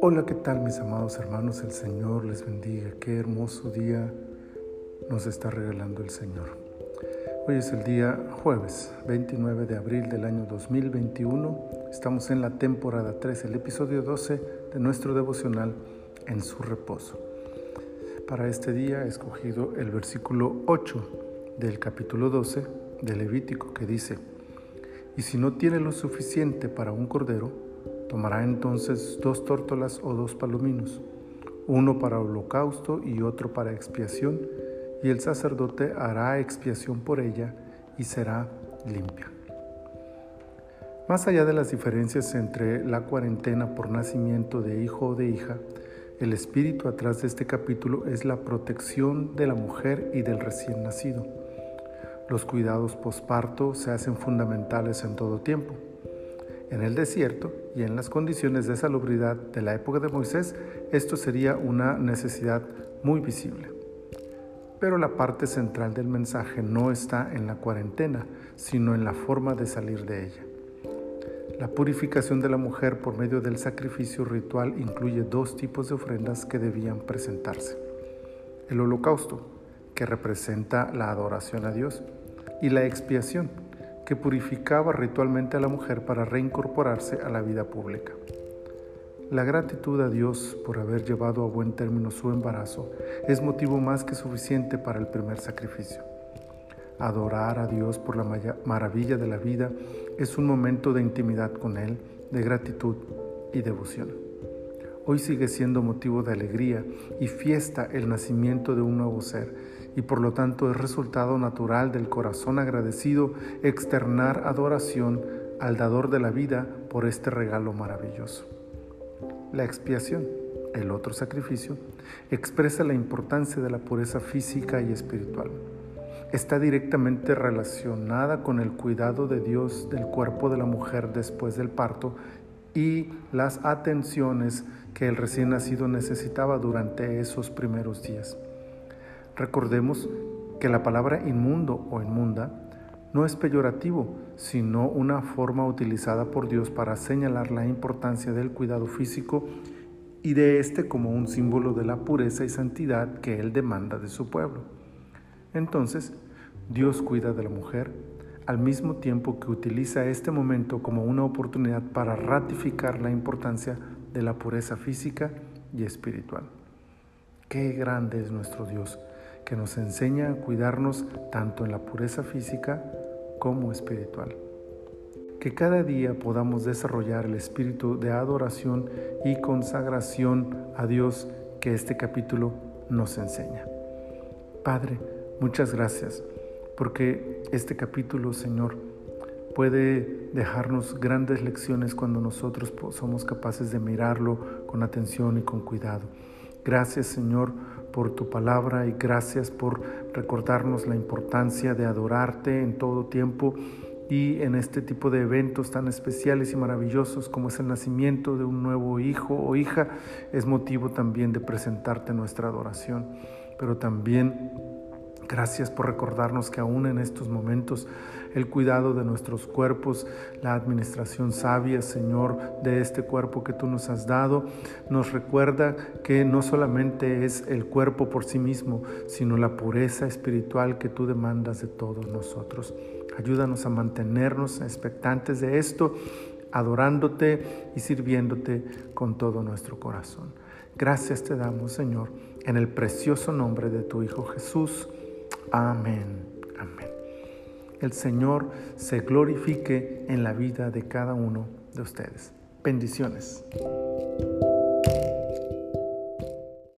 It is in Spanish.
Hola, ¿qué tal mis amados hermanos? El Señor les bendiga. Qué hermoso día nos está regalando el Señor. Hoy es el día jueves 29 de abril del año 2021. Estamos en la temporada 3, el episodio 12 de nuestro devocional En su reposo. Para este día he escogido el versículo 8 del capítulo 12 de Levítico que dice, y si no tiene lo suficiente para un cordero, Tomará entonces dos tórtolas o dos palominos, uno para holocausto y otro para expiación, y el sacerdote hará expiación por ella y será limpia. Más allá de las diferencias entre la cuarentena por nacimiento de hijo o de hija, el espíritu atrás de este capítulo es la protección de la mujer y del recién nacido. Los cuidados posparto se hacen fundamentales en todo tiempo. En el desierto y en las condiciones de salubridad de la época de Moisés, esto sería una necesidad muy visible. Pero la parte central del mensaje no está en la cuarentena, sino en la forma de salir de ella. La purificación de la mujer por medio del sacrificio ritual incluye dos tipos de ofrendas que debían presentarse. El holocausto, que representa la adoración a Dios, y la expiación, que purificaba ritualmente a la mujer para reincorporarse a la vida pública. La gratitud a Dios por haber llevado a buen término su embarazo es motivo más que suficiente para el primer sacrificio. Adorar a Dios por la maravilla de la vida es un momento de intimidad con Él, de gratitud y devoción. Hoy sigue siendo motivo de alegría y fiesta el nacimiento de un nuevo ser y por lo tanto es resultado natural del corazón agradecido externar adoración al dador de la vida por este regalo maravilloso. La expiación, el otro sacrificio, expresa la importancia de la pureza física y espiritual. Está directamente relacionada con el cuidado de Dios del cuerpo de la mujer después del parto y las atenciones que el recién nacido necesitaba durante esos primeros días. Recordemos que la palabra inmundo o inmunda no es peyorativo, sino una forma utilizada por Dios para señalar la importancia del cuidado físico y de éste como un símbolo de la pureza y santidad que Él demanda de su pueblo. Entonces, Dios cuida de la mujer al mismo tiempo que utiliza este momento como una oportunidad para ratificar la importancia de la pureza física y espiritual. Qué grande es nuestro Dios, que nos enseña a cuidarnos tanto en la pureza física como espiritual. Que cada día podamos desarrollar el espíritu de adoración y consagración a Dios que este capítulo nos enseña. Padre, muchas gracias porque este capítulo, Señor, puede dejarnos grandes lecciones cuando nosotros somos capaces de mirarlo con atención y con cuidado. Gracias Señor por tu palabra y gracias por recordarnos la importancia de adorarte en todo tiempo y en este tipo de eventos tan especiales y maravillosos como es el nacimiento de un nuevo hijo o hija, es motivo también de presentarte nuestra adoración, pero también Gracias por recordarnos que aún en estos momentos el cuidado de nuestros cuerpos, la administración sabia, Señor, de este cuerpo que tú nos has dado, nos recuerda que no solamente es el cuerpo por sí mismo, sino la pureza espiritual que tú demandas de todos nosotros. Ayúdanos a mantenernos expectantes de esto, adorándote y sirviéndote con todo nuestro corazón. Gracias te damos, Señor, en el precioso nombre de tu Hijo Jesús. Amén. Amén. El Señor se glorifique en la vida de cada uno de ustedes. Bendiciones.